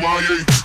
damage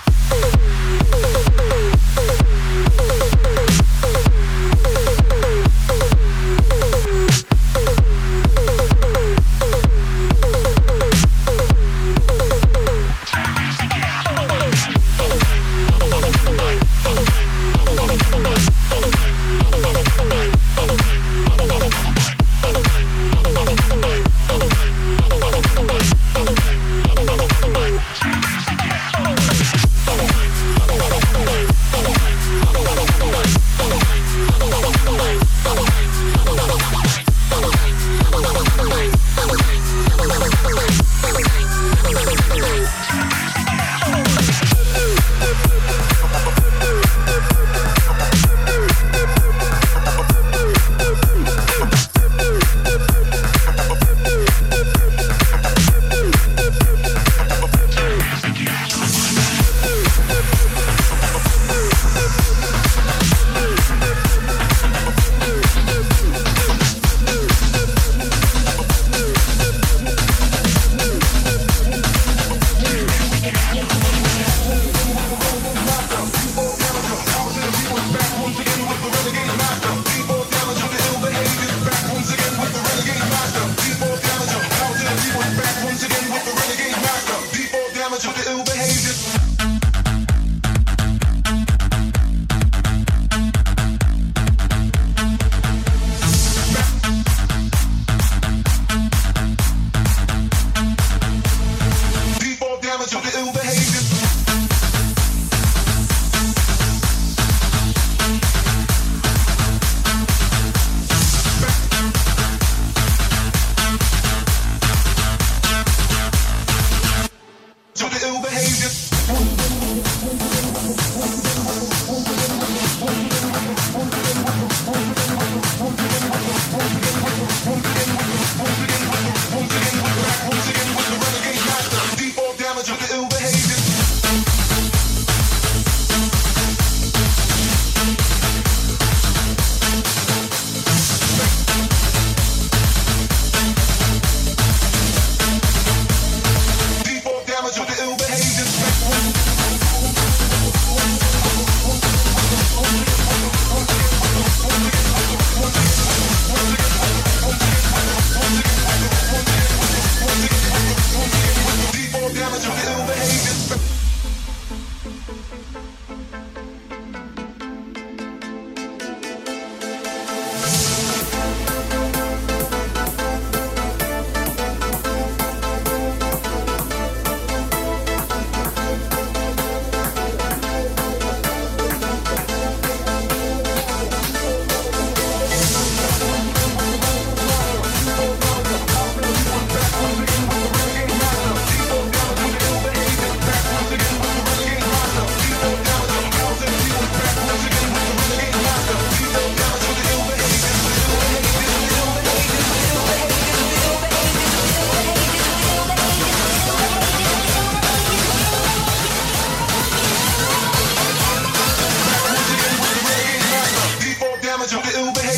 with the ill damage of the ill.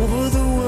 Over the